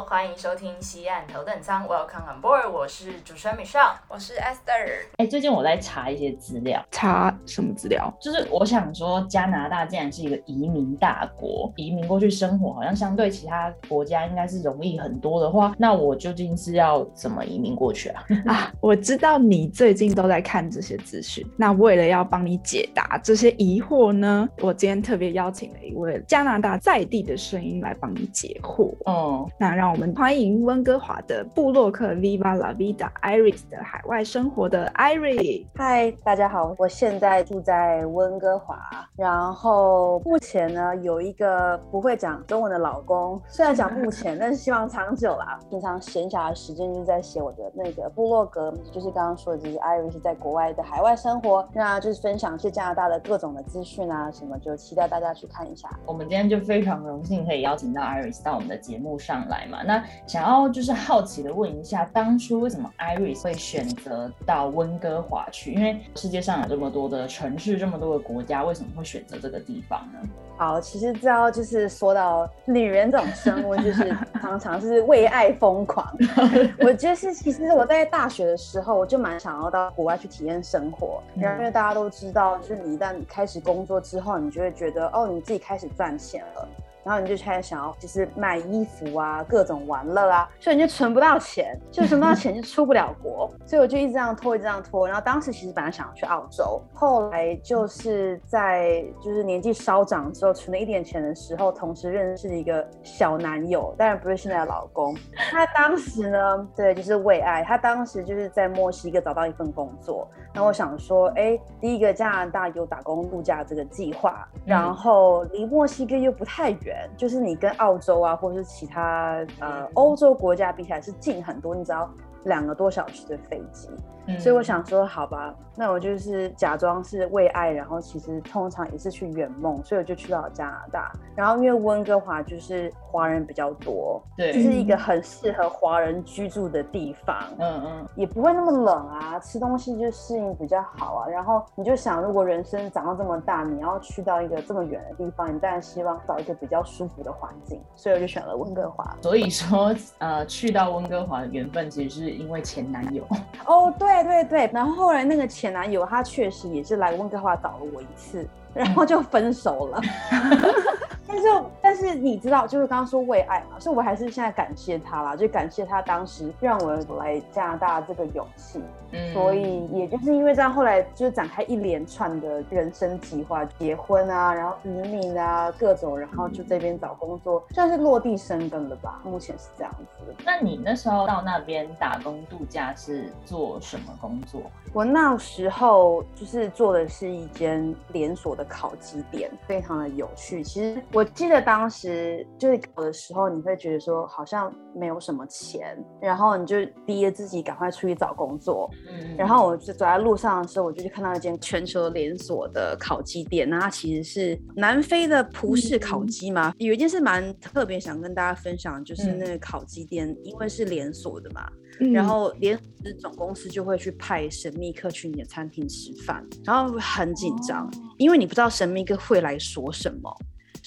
好，欢迎收听西岸头等舱，Welcome on board，我是主持人 Michelle，我是 Esther。哎，最近我在查一些资料，查什么资料？就是我想说，加拿大既然是一个移民大国，移民过去生活好像相对其他国家应该是容易很多的话，那我究竟是要怎么移民过去啊？啊，我知道你最近都在看这些资讯，那为了要帮你解答这些疑惑呢，我今天特别邀请了一位加拿大在地的声音来帮你解惑。哦，那让我们欢迎温哥华的布洛克 Viva La Vida Iris 的海外生活的 Iris。嗨，大家好，我现在住在温哥华，然后目前呢有一个不会讲中文的老公，虽然讲目前，但是希望长久啦。平常闲暇的时间就是在写我的那个部落格，就是刚刚说的，就是 Iris 在国外的海外生活，那就是分享一些加拿大的各种的资讯啊什么，就期待大家去看一下。我们今天就非常荣幸可以邀请到 Iris 到我们的节。目上来嘛，那想要就是好奇的问一下，当初为什么 Iris 会选择到温哥华去？因为世界上有这么多的城市，这么多的国家，为什么会选择这个地方呢？好，其实知道就是说到女人这种生物，就是常常是为爱疯狂。我觉得是，其实我在大学的时候，我就蛮想要到国外去体验生活。然后因为大家都知道，就是你一旦开始工作之后，你就会觉得哦，你自己开始赚钱了。然后你就开始想要，就是买衣服啊，各种玩乐啊，所以你就存不到钱，就存不到钱就出不了国，所以我就一直这样拖，一直这样拖。然后当时其实本来想要去澳洲，后来就是在就是年纪稍长之后，存了一点钱的时候，同时认识了一个小男友，当然不是现在的老公。他当时呢，对，就是为爱，他当时就是在墨西哥找到一份工作。那我想说，哎，第一个加拿大有打工度假这个计划，然后离墨西哥又不太远。就是你跟澳洲啊，或者是其他呃欧洲国家比起来是近很多，你只要。两个多小时的飞机，所以我想说，好吧，那我就是假装是为爱，然后其实通常也是去圆梦，所以我就去到加拿大。然后因为温哥华就是华人比较多，对，就是一个很适合华人居住的地方，嗯嗯，也不会那么冷啊，吃东西就适应比较好啊。然后你就想，如果人生长到这么大，你要去到一个这么远的地方，你当然希望找一个比较舒服的环境，所以我就选了温哥华。所以说，呃，去到温哥华的缘分其实是。因为前男友 哦，对对对，然后后来那个前男友他确实也是来温哥华找了我一次，然后就分手了。但是但是你知道，就是刚刚说为爱嘛，所以我还是现在感谢他啦，就感谢他当时让我来加拿大这个勇气。嗯，所以也就是因为这样，后来就是展开一连串的人生计划，结婚啊，然后移民啊，各种，然后就这边找工作，算是落地生根了吧。目前是这样子。那你那时候到那边打工度假是做什么工作？我那时候就是做的是一间连锁的烤鸡店，非常的有趣。其实我记得当时就是搞的时候，你会觉得说好像没有什么钱，然后你就逼着自己赶快出去找工作。然后我就走在路上的时候，我就去看到一间全球连锁的烤鸡店，那它其实是南非的葡式烤鸡嘛。有一件事蛮特别，想跟大家分享，就是那个烤鸡店，因为是连锁的嘛，然后连总公司就会去派神秘客去你的餐厅吃饭，然后很紧张，因为你不知道神秘客会来说什么。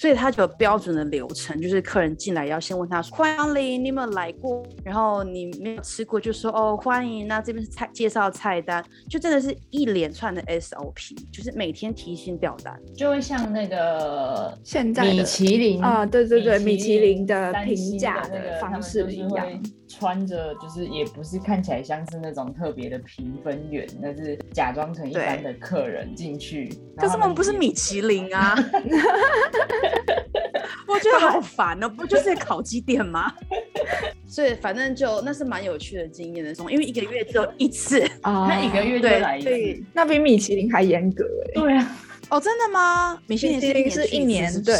所以他就有标准的流程，就是客人进来要先问他说：“欢迎，你有没有来过？”然后你没有吃过，就说：“哦，欢迎。”那这边是菜介绍菜单，就真的是一连串的 SOP，就是每天提心吊胆，就会像那个现在米其林啊，对对对，米其林的评价的方式一样。穿着就是也不是看起来像是那种特别的评分员，那是假装成一般的客人进去。可是我们不是米其林啊！我觉得好烦哦，不就是烤鸡店吗？所以反正就那是蛮有趣的经验的，因为一个月只有一次啊，那一个月就来一次，那比米其林还严格哎。对啊。哦，真的吗？米其林是一年对，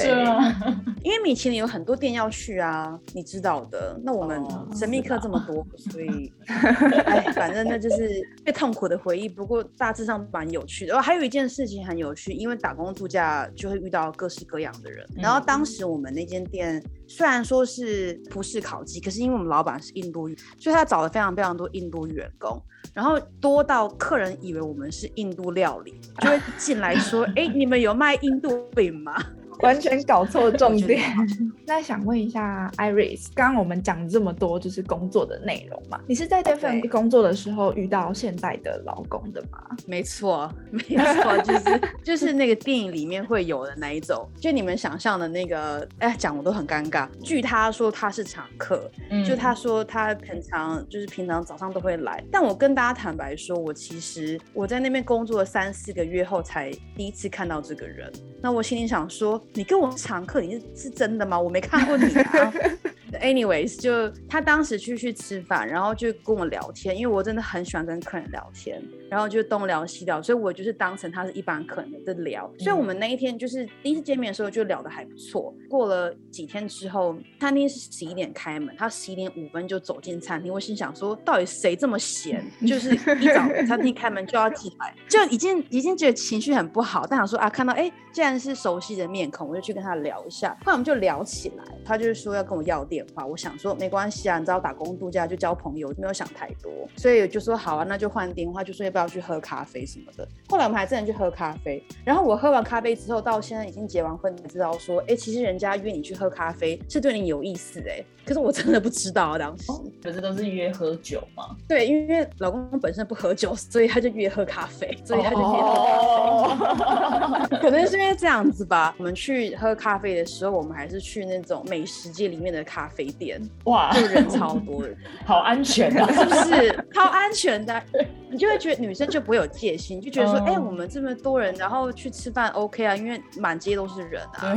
因为米其林有很多店要去啊，你知道的。那我们神秘客这么多，所以哎，反正那就是最痛苦的回忆。不过大致上蛮有趣的。哦，还有一件事情很有趣，因为打工度假就会遇到各式各样的人。然后当时我们那间店虽然说是葡式烤鸡，可是因为我们老板是印度裔，所以他找了非常非常多印度员工。然后多到客人以为我们是印度料理，就会进来说：“ 哎，你们有卖印度饼吗？”完全搞错重点。那想问一下，Iris，刚刚我们讲这么多就是工作的内容嘛？你是在这份工作的时候遇到现在的老公的吗？没错，没错，就是就是那个电影里面会有的那一种，就你们想象的那个。哎，讲我都很尴尬。据他说他是常客，就他说他平常就是平常早上都会来。但我跟大家坦白说，我其实我在那边工作了三四个月后才第一次看到这个人。那我心里想说。你跟我常客，你是是真的吗？我没看过你啊。Anyways，就他当时去去吃饭，然后就跟我聊天，因为我真的很喜欢跟客人聊天，然后就东聊西聊，所以我就是当成他是一般客人的聊。所以我们那一天就是第一次见面的时候就聊得还不错。过了几天之后，餐厅是十一点开门，他十一点五分就走进餐厅。我心想说，到底谁这么闲，就是一早餐厅开门就要进来，就已经已经觉得情绪很不好。但想说啊，看到哎，既然是熟悉的面孔，我就去跟他聊一下。后来我们就聊起来，他就是说要跟我要电。话我想说没关系啊，你知道打工度假就交朋友，没有想太多，所以就说好啊，那就换电话，就说要不要去喝咖啡什么的。后来我们还真的去喝咖啡，然后我喝完咖啡之后，到现在已经结完婚，才知道说，哎，其实人家约你去喝咖啡是对你有意思哎，可是我真的不知道啊，当时可是都是约喝酒吗？对，因为老公本身不喝酒，所以他就约喝咖啡，所以他就约喝咖啡，可能是因为这样子吧。我们去喝咖啡的时候，我们还是去那种美食街里面的咖。啡店哇，就人超多的，好安全啊，是不是？超安全的，你就会觉得女生就不会有戒心，就觉得说，哎，我们这么多人，然后去吃饭 OK 啊，因为满街都是人啊，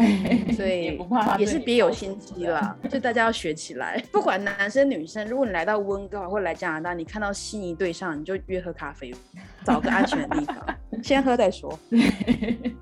所以也是别有心机啦，就大家要学起来。不管男生女生，如果你来到温哥华或来加拿大，你看到心仪对象，你就约喝咖啡，找个安全的地方。先喝再说。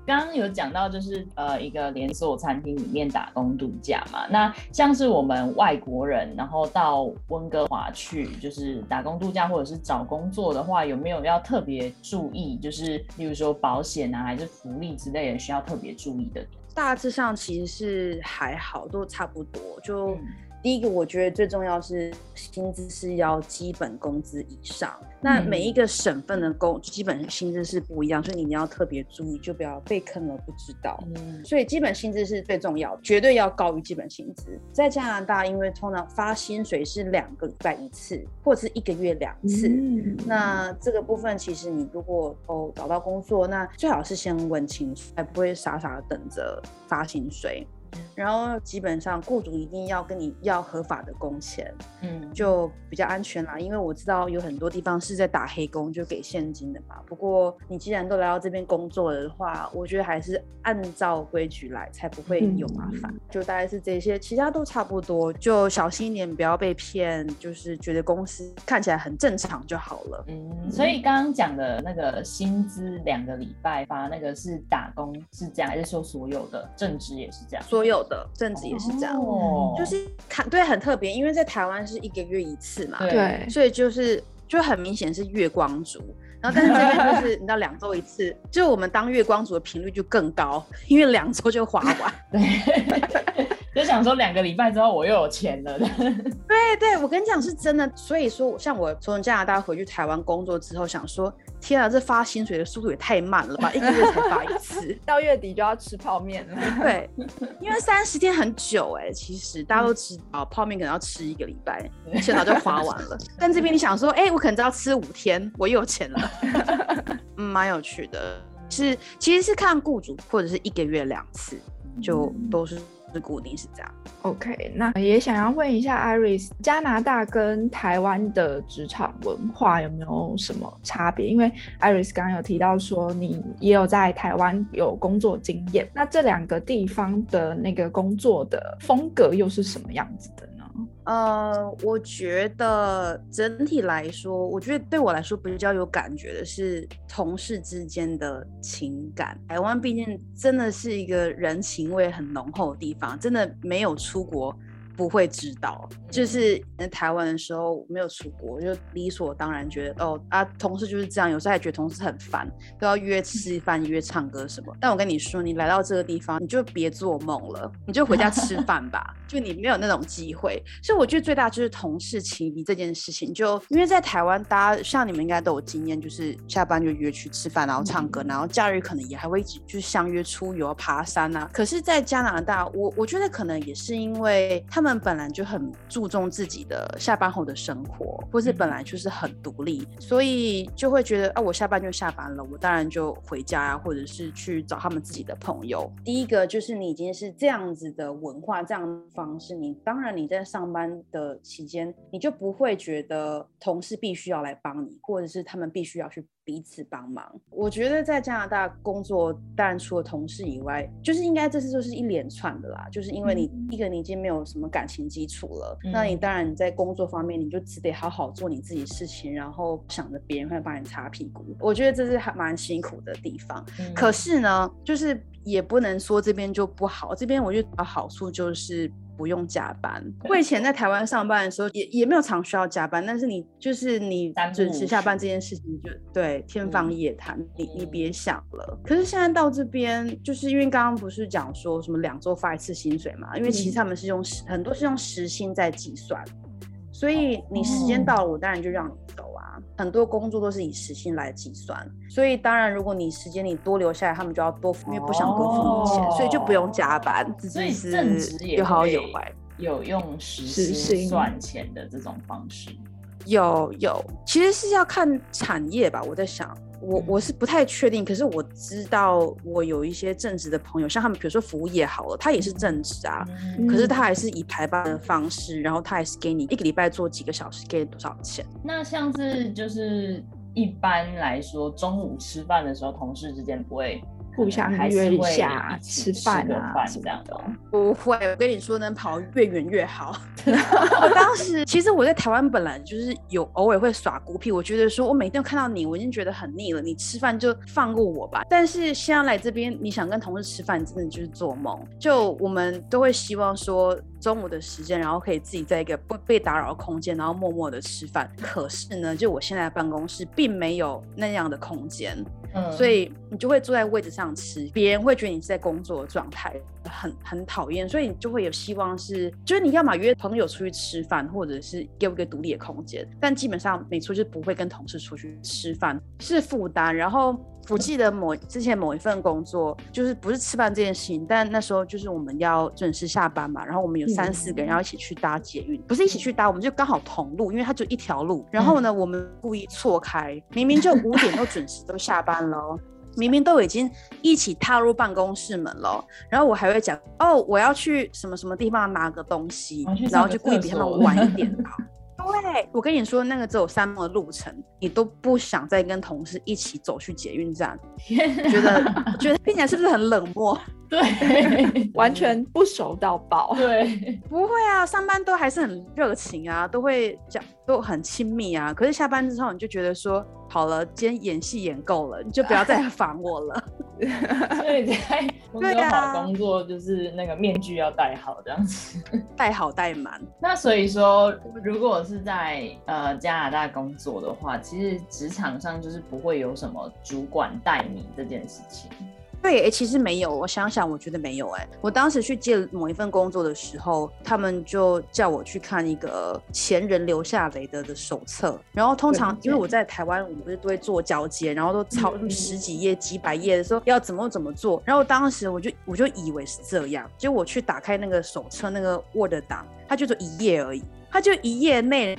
刚刚有讲到，就是呃，一个连锁餐厅里面打工度假嘛。那像是我们外国人，然后到温哥华去，就是打工度假或者是找工作的话，有没有要特别注意？就是例如说保险啊，还是福利之类的，需要特别注意的？大致上其实是还好，都差不多。就第一个，我觉得最重要是薪资是要基本工资以上。那每一个省份的工基本薪资是不一样，所以你要特别注意，就不要被坑了不知道。嗯，所以基本薪资是最重要，绝对要高于基本薪资。在加拿大，因为通常发薪水是两个礼拜一次，或者是一个月两次。嗯，那这个部分其实你如果哦找到工作，那最好是先问清楚，才不会傻傻的等着发薪水。然后基本上雇主一定要跟你要合法的工钱，嗯，就比较安全啦。因为我知道有很多地方是在打黑工，就给现金的嘛。不过你既然都来到这边工作了的话，我觉得还是按照规矩来，才不会有麻烦。就大概是这些，其他都差不多，就小心一点，不要被骗。就是觉得公司看起来很正常就好了。嗯，所以刚刚讲的那个薪资两个礼拜发那个是打工是这样，还是说所有的正职也是这样？所有的政治也是这样，就是看对很特别，因为在台湾是一个月一次嘛，对，所以就是就很明显是月光族，然后但是这边就是你知道两周一次，就我们当月光族的频率就更高，因为两周就花完，对，就想说两个礼拜之后我又有钱了，对对，我跟你讲是真的，所以说像我从加拿大回去台湾工作之后，想说。天啊，这发薪水的速度也太慢了吧！一个月才发一次，到月底就要吃泡面了。对，因为三十天很久哎，其实大家都知道，泡面可能要吃一个礼拜，现在就花完了。但这边你想说，哎，我可能只要吃五天，我又有钱了，嗯，蛮有趣的。是，其实是看雇主，或者是一个月两次，就都是。是固定是这样。OK，那也想要问一下 Iris，加拿大跟台湾的职场文化有没有什么差别？因为 Iris 刚刚有提到说你也有在台湾有工作经验，那这两个地方的那个工作的风格又是什么样子的？呃，我觉得整体来说，我觉得对我来说比较有感觉的是同事之间的情感。台湾毕竟真的是一个人情味很浓厚的地方，真的没有出国。不会知道，就是在台湾的时候没有出国，就理所当然觉得哦啊，同事就是这样，有时候还觉得同事很烦，都要约吃饭、约唱歌什么。但我跟你说，你来到这个地方，你就别做梦了，你就回家吃 饭吧。就你没有那种机会，所以我觉得最大就是同事情谊这件事情。就因为在台湾，大家像你们应该都有经验，就是下班就约去吃饭，然后唱歌，然后假日可能也还会一起就是相约出游、爬山啊。可是，在加拿大，我我觉得可能也是因为他们。们本来就很注重自己的下班后的生活，或是本来就是很独立，所以就会觉得啊，我下班就下班了，我当然就回家啊，或者是去找他们自己的朋友。第一个就是你已经是这样子的文化，这样的方式，你当然你在上班的期间，你就不会觉得同事必须要来帮你，或者是他们必须要去。彼此帮忙，我觉得在加拿大工作，当然除了同事以外，就是应该这次就是一连串的啦。就是因为你一个你已经没有什么感情基础了，那你当然你在工作方面你就只得好好做你自己事情，然后想着别人会帮你擦屁股。我觉得这是还蛮辛苦的地方。可是呢，就是也不能说这边就不好，这边我觉得好处就是。不用加班。我以前在台湾上班的时候，也也没有常需要加班，但是你就是你准时下班这件事情，就对天方夜谭，你你别想了。可是现在到这边，就是因为刚刚不是讲说什么两周发一次薪水嘛？因为其实他们是用时很多是用时薪在计算，所以你时间到了，我当然就让你走啊。很多工作都是以时薪来计算，所以当然如果你时间你多留下来，他们就要多付，因为不想多付你钱，所以就不用加班。所以正职也有好有坏，有用时薪赚钱的这种方式。有有，其实是要看产业吧。我在想，我我是不太确定，可是我知道我有一些正职的朋友，像他们，比如说服务业好了，他也是正职啊，可是他还是以排班的方式，然后他还是给你一个礼拜做几个小时，给你多少钱？那像是就是一般来说，中午吃饭的时候，同事之间不会。互相约一下吃饭啊，什么的不会。我跟你说，能跑越远越好。我当时其实我在台湾本来就是有偶尔会耍孤僻，我觉得说我每天看到你，我已经觉得很腻了。你吃饭就放过我吧。但是现在来这边，你想跟同事吃饭，真的就是做梦。就我们都会希望说中午的时间，然后可以自己在一个不被打扰的空间，然后默默的吃饭。可是呢，就我现在的办公室并没有那样的空间。所以你就会坐在位置上吃，别人会觉得你是在工作的状态，很很讨厌。所以你就会有希望是，就是你要么约朋友出去吃饭，或者是给我一个独立的空间。但基本上每次，就不会跟同事出去吃饭，是负担。然后。我记得某之前某一份工作，就是不是吃饭这件事情，但那时候就是我们要准时下班嘛，然后我们有三四个人要一起去搭捷运，不是一起去搭，我们就刚好同路，因为它就一条路。然后呢，我们故意错开，明明就五点都准时都下班了，明明都已经一起踏入办公室门了，然后我还会讲哦，我要去什么什么地方拿个东西，然后就故意比他们晚一点到。对，我跟你说，那个只有三步的路程，你都不想再跟同事一起走去捷运站，觉得觉得听起来是不是很冷漠？对，完全不熟到爆。对，不会啊，上班都还是很热情啊，都会讲，都很亲密啊。可是下班之后，你就觉得说，好了，今天演戏演够了，你就不要再烦我了。所以在工作好工作，就是那个面具要戴好，这样子，戴好戴满。那所以说，如果是在呃加拿大工作的话，其实职场上就是不会有什么主管带你这件事情。对，哎，其实没有。我想想，我觉得没有。哎，我当时去接某一份工作的时候，他们就叫我去看一个前人留下来的的手册。然后通常，因为我在台湾，我们不是都会做交接，然后都抄十几页、几百页的时候要怎么怎么做。然后当时我就我就以为是这样，结果我去打开那个手册那个 Word 档，它就做一页而已。它就一页内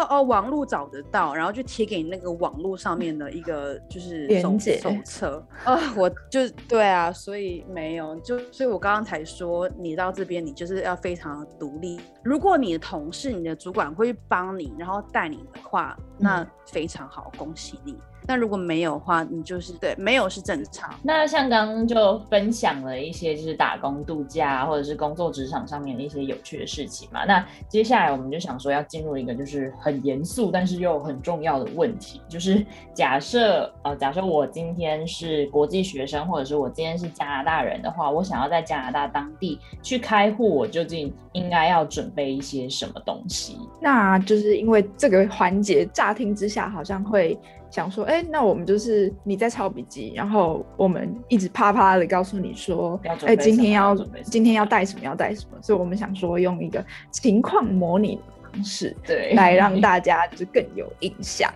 哦哦，网络找得到，然后就贴给你那个网络上面的一个就是手手册啊，我就对啊，所以没有就，所以我刚刚才说你到这边你就是要非常独立。如果你的同事、你的主管会帮你，然后带你的话，那非常好，恭喜你。但如果没有的话，你就是对没有是正常。那像刚刚就分享了一些就是打工度假或者是工作职场上面的一些有趣的事情嘛。那接下来我们就想说要进入一个就是很严肃但是又很重要的问题，就是假设呃假设我今天是国际学生或者是我今天是加拿大人的话，我想要在加拿大当地去开户，我究竟应该要准备一些什么东西？那就是因为这个环节乍听之下好像会。想说，哎，那我们就是你在抄笔记，然后我们一直啪啪的告诉你说，哎，今天要今天要带什么，要带什么，所以我们想说用一个情况模拟的方式，对，来让大家就是更有印象。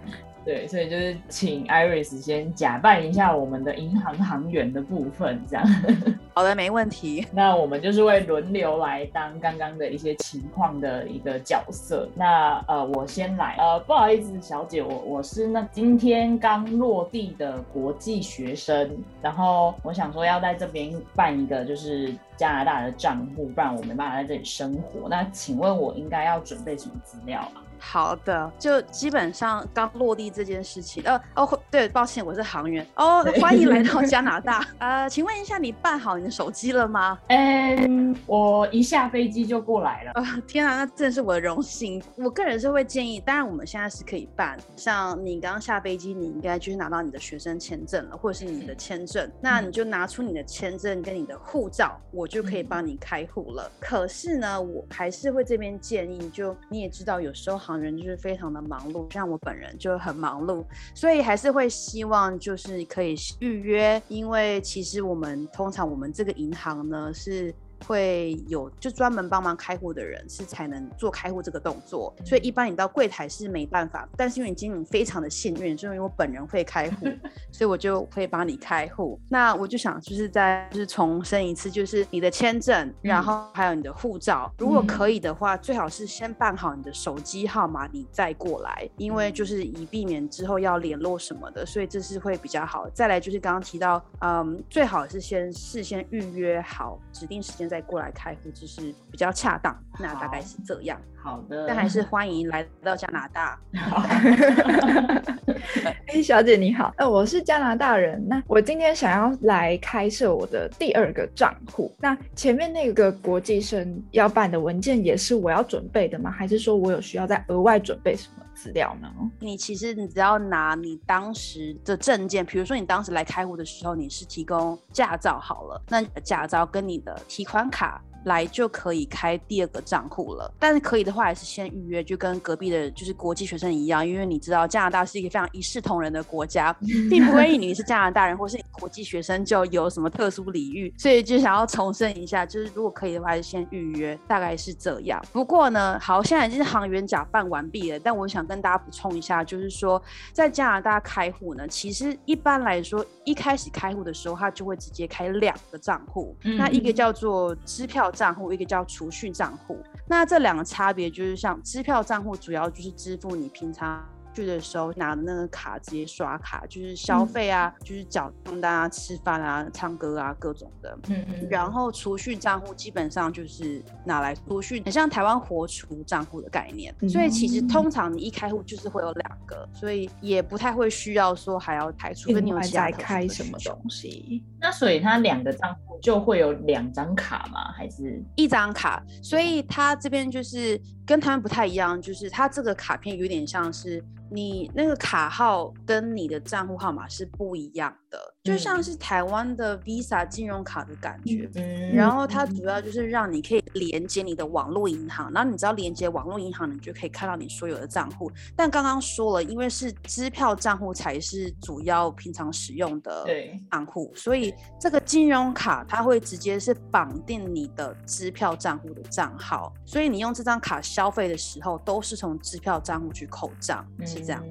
对，所以就是请 Iris 先假扮一下我们的银行行员的部分，这样。好的，没问题。那我们就是会轮流来当刚刚的一些情况的一个角色。那呃，我先来。呃，不好意思，小姐，我我是那今天刚落地的国际学生，然后我想说要在这边办一个就是加拿大的账户，不然我没办法在这里生活。那请问我应该要准备什么资料啊？好的，就基本上刚落地这件事情，呃哦，对，抱歉，我是航员哦，欢迎来到加拿大。呃，请问一下，你办好你的手机了吗？嗯，我一下飞机就过来了。啊，天啊，那真的是我的荣幸。我个人是会建议，当然我们现在是可以办，像你刚刚下飞机，你应该就是拿到你的学生签证了，或者是你的签证，那你就拿出你的签证跟你的护照，我就可以帮你开户了。可是呢，我还是会这边建议，就你也知道，有时候航人就是非常的忙碌，像我本人就很忙碌，所以还是会希望就是可以预约，因为其实我们通常我们这个银行呢是。会有就专门帮忙开户的人是才能做开户这个动作，所以一般你到柜台是没办法。但是因为你今天非常的幸运，是因为我本人会开户，所以我就会帮你开户。那我就想就是在就是重申一次，就是你的签证，然后还有你的护照，如果可以的话，最好是先办好你的手机号码，你再过来，因为就是以避免之后要联络什么的，所以这是会比较好。再来就是刚刚提到，嗯，最好是先事先预约好指定时间。再过来开户就是比较恰当，那大概是这样。好的，但还是欢迎来到加拿大。哎，小姐你好，呃，我是加拿大人，那我今天想要来开设我的第二个账户。那前面那个国际生要办的文件也是我要准备的吗？还是说我有需要再额外准备什么资料呢？你其实你只要拿你当时的证件，比如说你当时来开户的时候你是提供驾照好了，那驾照跟你的提款卡。来就可以开第二个账户了，但是可以的话还是先预约，就跟隔壁的就是国际学生一样，因为你知道加拿大是一个非常一视同仁的国家，并不会因你是加拿大人或是国际学生就有什么特殊礼遇，所以就想要重申一下，就是如果可以的话，还是先预约，大概是这样。不过呢，好，现在已经是航员假办完毕了，但我想跟大家补充一下，就是说在加拿大开户呢，其实一般来说一开始开户的时候，他就会直接开两个账户，那一个叫做支票。账户一个叫储蓄账户，那这两个差别就是像支票账户主要就是支付你平常。去的时候拿的那个卡直接刷卡，就是消费啊，就是缴账单啊、吃饭啊、唱歌啊各种的。嗯嗯。然后储蓄账户基本上就是拿来储蓄，很像台湾活储账户的概念。所以其实通常你一开户就是会有两个，所以也不太会需要说还要排除跟你有其他开什么东西。那所以它两个账户就会有两张卡吗？还是一张卡？所以它这边就是跟他们不太一样，就是它这个卡片有点像是。你那个卡号跟你的账户号码是不一样的。就像是台湾的 Visa 金融卡的感觉，然后它主要就是让你可以连接你的网络银行，然后你只要连接网络银行，你就可以看到你所有的账户。但刚刚说了，因为是支票账户才是主要平常使用的账户，所以这个金融卡它会直接是绑定你的支票账户的账号，所以你用这张卡消费的时候都是从支票账户去扣账，是这样。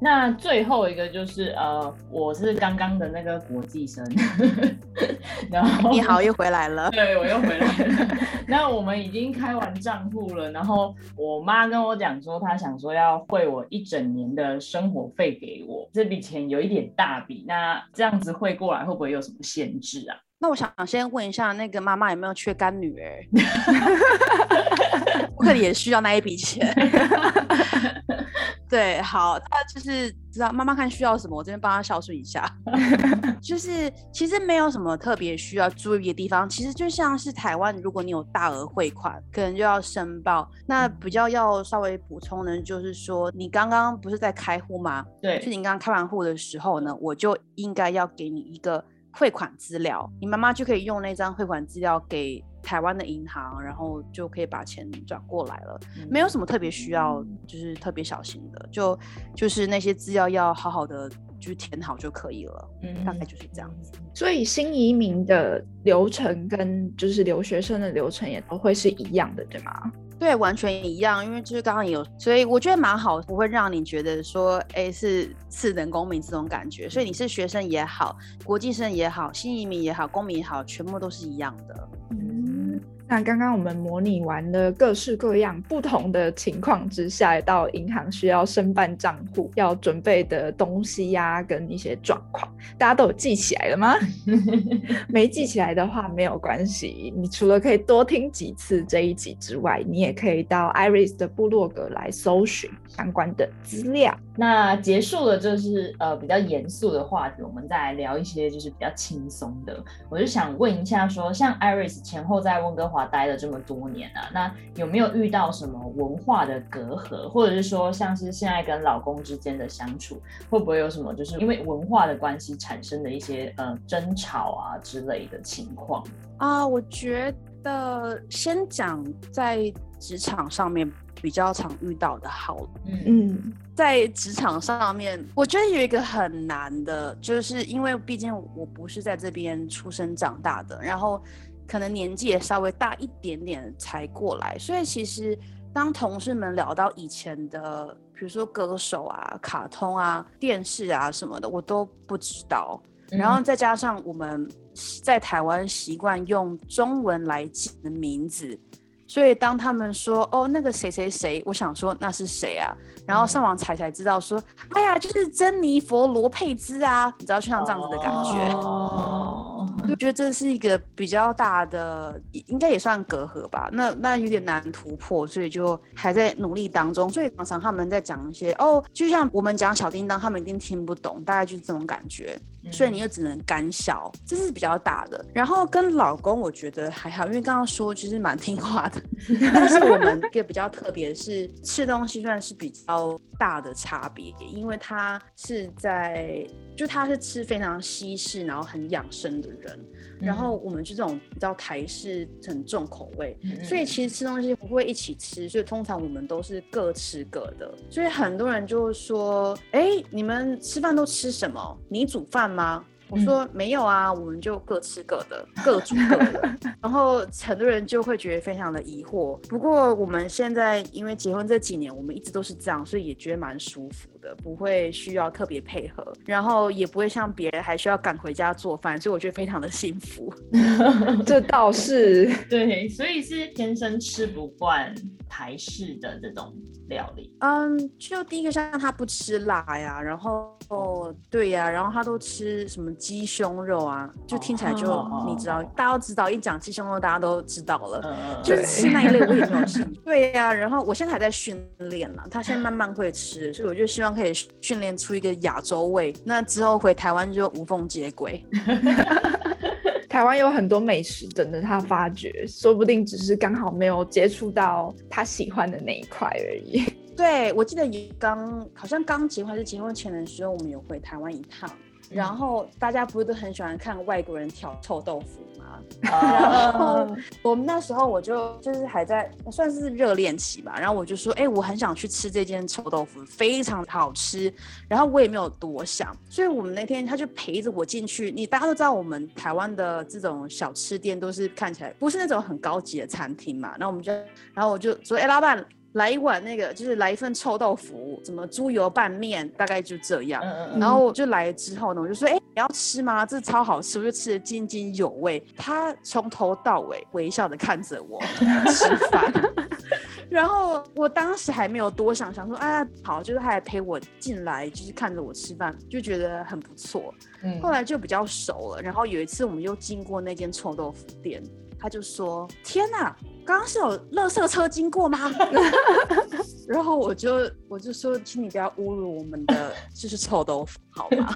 那最后一个就是呃，我是。刚刚的那个国际生，然后你好又回来了，对我又回来了。那我们已经开完账户了，然后我妈跟我讲说，她想说要汇我一整年的生活费给我，这笔钱有一点大笔，那这样子汇过来会不会有什么限制啊？那我想先问一下，那个妈妈有没有缺干女儿？我可能也需要那一笔钱。对，好，那就是知道妈妈看需要什么，我这边帮她孝顺一下。就是其实没有什么特别需要注意的地方，其实就像是台湾，如果你有大额汇款，可能就要申报。那比较要稍微补充的，就是说你刚刚不是在开户吗？对，就你刚刚开完户的时候呢，我就应该要给你一个汇款资料，你妈妈就可以用那张汇款资料给。台湾的银行，然后就可以把钱转过来了，没有什么特别需要，就是特别小心的，就就是那些资料要好好的就是填好就可以了，嗯，大概就是这样子。所以新移民的流程跟就是留学生的流程也都会是一样的，对吗？对，完全一样，因为就是刚刚有，所以我觉得蛮好，不会让你觉得说，哎，是次等公民这种感觉。所以你是学生也好，国际生也好，新移民也好，公民也好，全部都是一样的。那刚刚我们模拟完了各式各样不同的情况之下，到银行需要申办账户要准备的东西呀，跟一些状况，大家都有记起来了吗？没记起来的话没有关系，你除了可以多听几次这一集之外，你也可以到 Iris 的部落格来搜寻相关的资料。那结束了就是呃比较严肃的话题，我们再来聊一些就是比较轻松的。我就想问一下，说像 Iris 前后在温哥华待了这么多年啊，那有没有遇到什么文化的隔阂，或者是说像是现在跟老公之间的相处，会不会有什么就是因为文化的关系产生的一些呃争吵啊之类的情况啊？我觉得先讲在职场上面。比较常遇到的，好，嗯嗯，在职场上面，我觉得有一个很难的，就是因为毕竟我不是在这边出生长大的，然后可能年纪也稍微大一点点才过来，所以其实当同事们聊到以前的，比如说歌手啊、卡通啊、电视啊什么的，我都不知道。然后再加上我们在台湾习惯用中文来记名字。所以当他们说哦那个谁谁谁，我想说那是谁啊？然后上网查才知道说，哎呀，就是珍妮佛罗佩兹啊，你知道就像这样子的感觉，我觉得这是一个比较大的，应该也算隔阂吧。那那有点难突破，所以就还在努力当中。所以常常他们在讲一些哦，就像我们讲小叮当，他们一定听不懂，大概就是这种感觉。所以你又只能干笑，这是比较大的。然后跟老公，我觉得还好，因为刚刚说其实蛮听话的。但是我们一个比较特别是吃东西算是比较大的差别，因为他是在就他是吃非常西式，然后很养生的人。然后我们就这种比较台式很重口味，所以其实吃东西不会一起吃，所以通常我们都是各吃各的。所以很多人就说：“哎，你们吃饭都吃什么？你煮饭吗？”我说没有啊，我们就各吃各的，各煮各的。然后很多人就会觉得非常的疑惑。不过我们现在因为结婚这几年，我们一直都是这样，所以也觉得蛮舒服的，不会需要特别配合，然后也不会像别人还需要赶回家做饭，所以我觉得非常的幸福。这倒是对，所以是天生吃不惯台式的这种。料理，嗯，就第一个像他不吃辣呀，然后对呀，然后他都吃什么鸡胸肉啊，就听起来就你知道，大家都知道，一讲鸡胸肉大家都知道了，就是吃那一类我也没有吃。对呀，然后我现在还在训练呢，他现在慢慢会吃，所以我就希望可以训练出一个亚洲味，那之后回台湾就无缝接轨。台湾有很多美食等着他发掘，说不定只是刚好没有接触到他喜欢的那一块而已。对，我记得也刚好像刚结婚还是结婚前的时候，我们有回台湾一趟。然后大家不是都很喜欢看外国人挑臭豆腐吗？然后我们那时候我就就是还在算是热恋期吧，然后我就说，哎，我很想去吃这间臭豆腐，非常好吃。然后我也没有多想，所以我们那天他就陪着我进去。你大家都知道，我们台湾的这种小吃店都是看起来不是那种很高级的餐厅嘛。然后我们就，然后我就说，哎，老板。来一碗那个，就是来一份臭豆腐，什么猪油拌面，大概就这样。然后就来之后呢，我就说，哎，你要吃吗？这超好吃，我就吃的津津有味。他从头到尾微笑的看着我 吃饭，然后我当时还没有多想，想说，哎，好，就是他还陪我进来，就是看着我吃饭，就觉得很不错。后来就比较熟了。然后有一次我们又经过那间臭豆腐店，他就说，天哪！刚刚是有垃圾车经过吗？然后我就我就说，请你不要侮辱我们的 就是臭豆腐，好吗？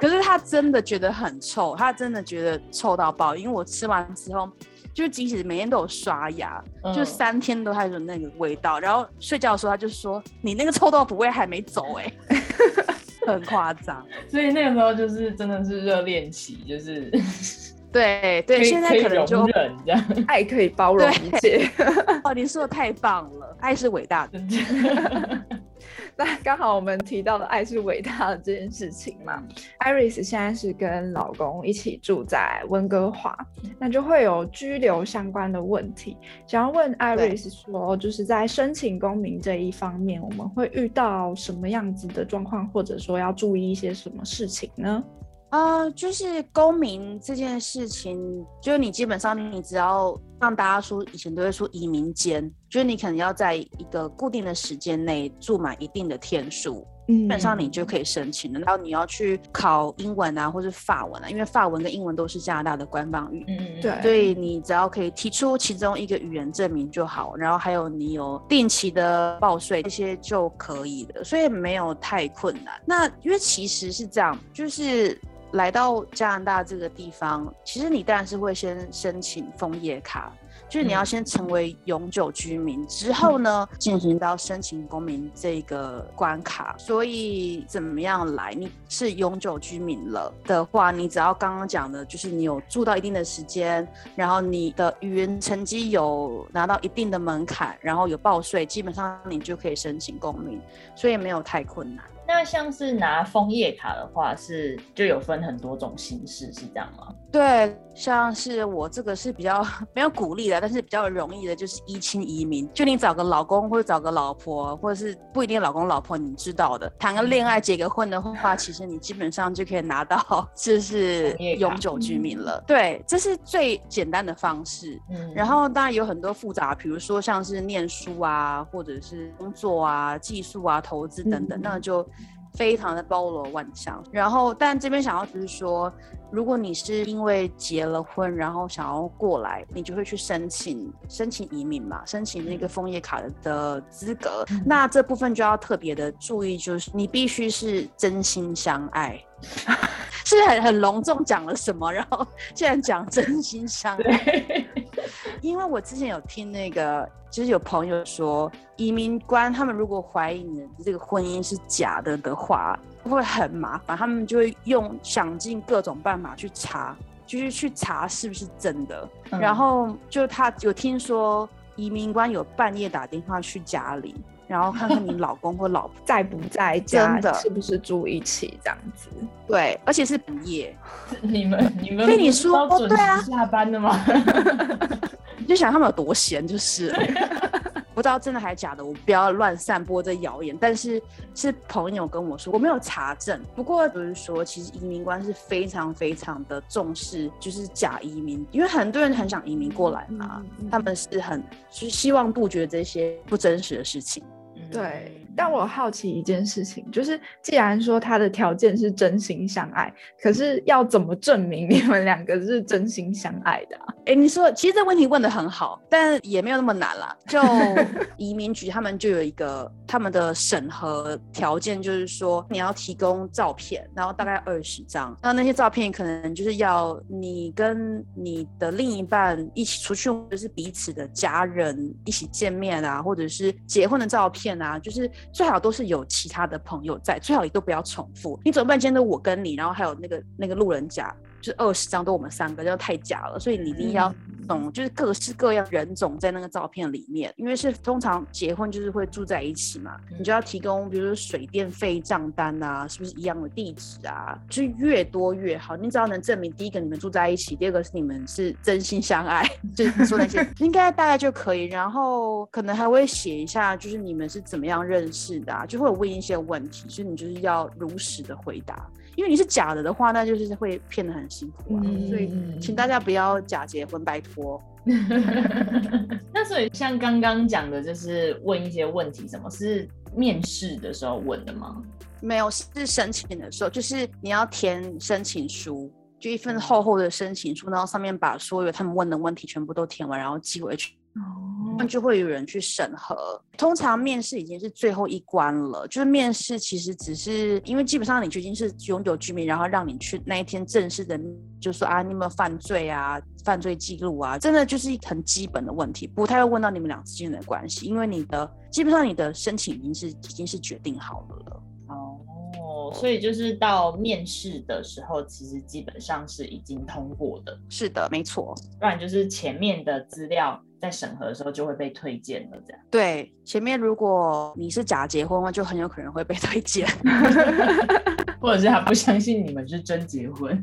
可是他真的觉得很臭，他真的觉得臭到爆，因为我吃完之后，就是即使每天都有刷牙，就三天都还有那个味道。然后睡觉的时候，他就说：“你那个臭豆腐味还没走哎。”很夸张，所以那个时候就是真的是热恋期，就是对对，现在可能就这样，爱可以包容一切。哦，您说的太棒了，爱是伟大的。那刚好我们提到了爱是伟大的这件事情嘛，Iris 现在是跟老公一起住在温哥华，那就会有居留相关的问题。想要问 Iris 说，就是在申请公民这一方面，我们会遇到什么样子的状况，或者说要注意一些什么事情呢？啊，就是公民这件事情，就是你基本上你只要让大家说，以前都会说移民间，就是你可能要在一个固定的时间内住满一定的天数，嗯基本上你就可以申请了。然后你要去考英文啊，或是法文啊，因为法文跟英文都是加拿大的官方语，嗯对，所以你只要可以提出其中一个语言证明就好，然后还有你有定期的报税这些就可以了，所以没有太困难。那因为其实是这样，就是。来到加拿大这个地方，其实你当然是会先申请枫叶卡，就是你要先成为永久居民之后呢，进行到申请公民这个关卡。所以怎么样来？你是永久居民了的话，你只要刚刚讲的，就是你有住到一定的时间，然后你的语言成绩有拿到一定的门槛，然后有报税，基本上你就可以申请公民，所以没有太困难。那像是拿枫叶卡的话，是就有分很多种形式，是这样吗？对，像是我这个是比较 没有鼓励的，但是比较容易的，就是一亲移民，就你找个老公或者找个老婆，或者是不一定老公老婆，你知道的，谈个恋爱结个婚的话，其实你基本上就可以拿到 就是永久居民了。对，这是最简单的方式。嗯，然后当然有很多复杂，比如说像是念书啊，或者是工作啊、技术啊、投资等等，那就。非常的包罗万象，然后，但这边想要就是说，如果你是因为结了婚，然后想要过来，你就会去申请申请移民嘛，申请那个枫叶卡的的资格。那这部分就要特别的注意，就是你必须是真心相爱，是很很隆重讲了什么，然后竟然讲真心相爱。因为我之前有听那个，就是有朋友说，移民官他们如果怀疑你的这个婚姻是假的的话，会很麻烦，他们就会用想尽各种办法去查，就是去查是不是真的。然后就他有听说，移民官有半夜打电话去家里，然后看看你老公或老婆在不在家，是不是住一起这样子。对，而且是半夜。你们你们跟你说对啊，下班的吗？你就想他们有多闲，就是不知道真的还是假的，我不要乱散播这谣言。但是是朋友跟我说，我没有查证。不过就是说，其实移民官是非常非常的重视，就是假移民，因为很多人很想移民过来嘛，他们是很是希望杜绝这些不真实的事情。对。但我好奇一件事情，就是既然说他的条件是真心相爱，可是要怎么证明你们两个是真心相爱的？哎，你说，其实这问题问的很好，但也没有那么难啦。就 移民局他们就有一个他们的审核条件，就是说你要提供照片，然后大概二十张，那那些照片可能就是要你跟你的另一半一起出去，或者是彼此的家人一起见面啊，或者是结婚的照片啊，啊就是。最好都是有其他的朋友在，最好也都不要重复。你怎么办？今天都我跟你，然后还有那个那个路人甲。就是二十张都我们三个，这样太假了，所以你一定要懂，就是各式各样人种在那个照片里面，因为是通常结婚就是会住在一起嘛，你就要提供，比如说水电费账单啊，是不是一样的地址啊？就是越多越好，你只要能证明第一个你们住在一起，第二个是你们是真心相爱，就是说那些应该大概就可以，然后可能还会写一下，就是你们是怎么样认识的，啊，就会问一些问题，所以你就是要如实的回答。因为你是假的的话，那就是会骗得很辛苦啊，所以请大家不要假结婚，拜托。那所以像刚刚讲的，就是问一些问题，什么是面试的时候问的吗？没有，是申请的时候，就是你要填申请书，就一份厚厚的申请书，然后上面把所有他们问的问题全部都填完，然后寄回去。哦。就会有人去审核。通常面试已经是最后一关了，就是面试其实只是因为基本上你就已经是永久居民，然后让你去那一天正式的，就说啊你有没有犯罪啊，犯罪记录啊，真的就是一很基本的问题，不太会问到你们俩之间的关系，因为你的基本上你的申请已经是已经是决定好了了。哦，所以就是到面试的时候，其实基本上是已经通过的。是的，没错。不然就是前面的资料在审核的时候就会被推荐了，这样。对，前面如果你是假结婚的话，就很有可能会被推荐。或者是他不相信你们是真结婚，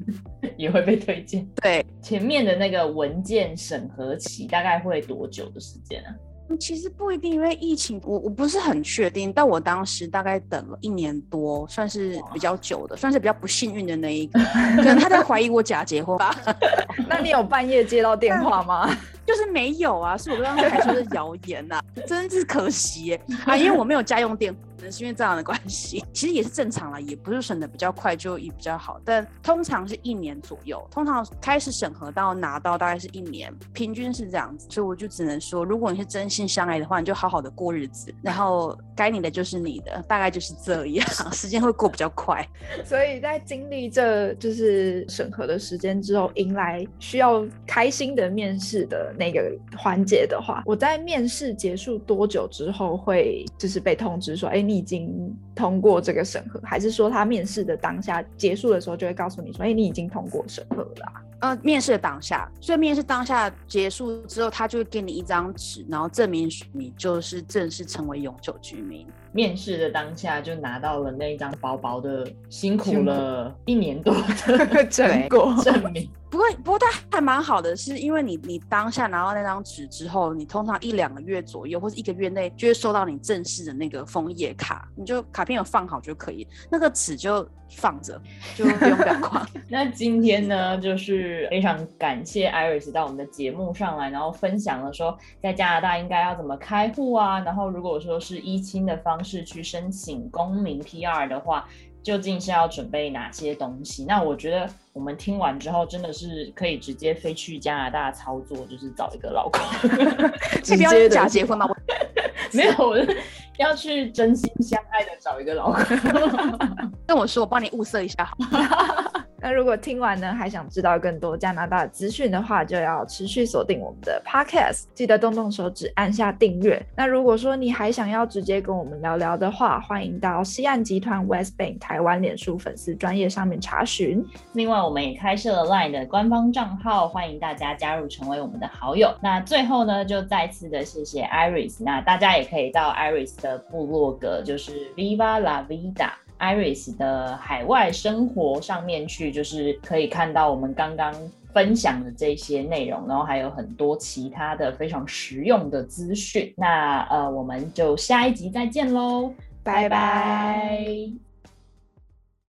也会被推荐。对，前面的那个文件审核期大概会多久的时间啊？其实不一定，因为疫情，我我不是很确定。但我当时大概等了一年多，算是比较久的，算是比较不幸运的那一个。可能他在怀疑我假结婚吧？那你有半夜接到电话吗？就是没有啊，是我刚刚才说的谣言呐，真是可惜啊，因为我没有家用电。能是因为这样的关系，其实也是正常了，也不是审的比较快就也比较好，但通常是一年左右，通常开始审核到拿到大概是一年，平均是这样子，所以我就只能说，如果你是真心相爱的话，你就好好的过日子，然后该你的就是你的，大概就是这样，时间会过比较快。所以在经历这就是审核的时间之后，迎来需要开心的面试的那个环节的话，我在面试结束多久之后会就是被通知说，哎，已经通过这个审核，还是说他面试的当下结束的时候就会告诉你说：“哎，你已经通过审核了。”呃，面试的当下，所以面试当下结束之后，他就会给你一张纸，然后证明你就是正式成为永久居民。面试的当下就拿到了那一张薄薄的辛苦了一年多的 成果证明。不过，不过，但还蛮好的，是因为你你当下拿到那张纸之后，你通常一两个月左右或者一个月内就会收到你正式的那个枫叶卡，你就卡片有放好就可以，那个纸就放着，就不用裱框。那今天呢，就是非常感谢 Iris 到我们的节目上来，然后分享了说在加拿大应该要怎么开户啊，然后如果说是一亲的方式去申请公民 PR 的话。究竟是要准备哪些东西？那我觉得我们听完之后，真的是可以直接飞去加拿大操作，就是找一个老公，直接假结婚吗？没有，要去真心相爱的找一个老公。跟我说，我帮你物色一下。那如果听完呢，还想知道更多加拿大资讯的话，就要持续锁定我们的 podcast，记得动动手指按下订阅。那如果说你还想要直接跟我们聊聊的话，欢迎到西岸集团 West Bank 台湾脸书粉丝专业上面查询。另外，我们也开设了 Line 的官方账号，欢迎大家加入成为我们的好友。那最后呢，就再次的谢谢 Iris。那大家也可以到 Iris 的部落格，就是 Viva La Vida。Iris 的海外生活上面去，就是可以看到我们刚刚分享的这些内容，然后还有很多其他的非常实用的资讯。那呃，我们就下一集再见喽，拜拜。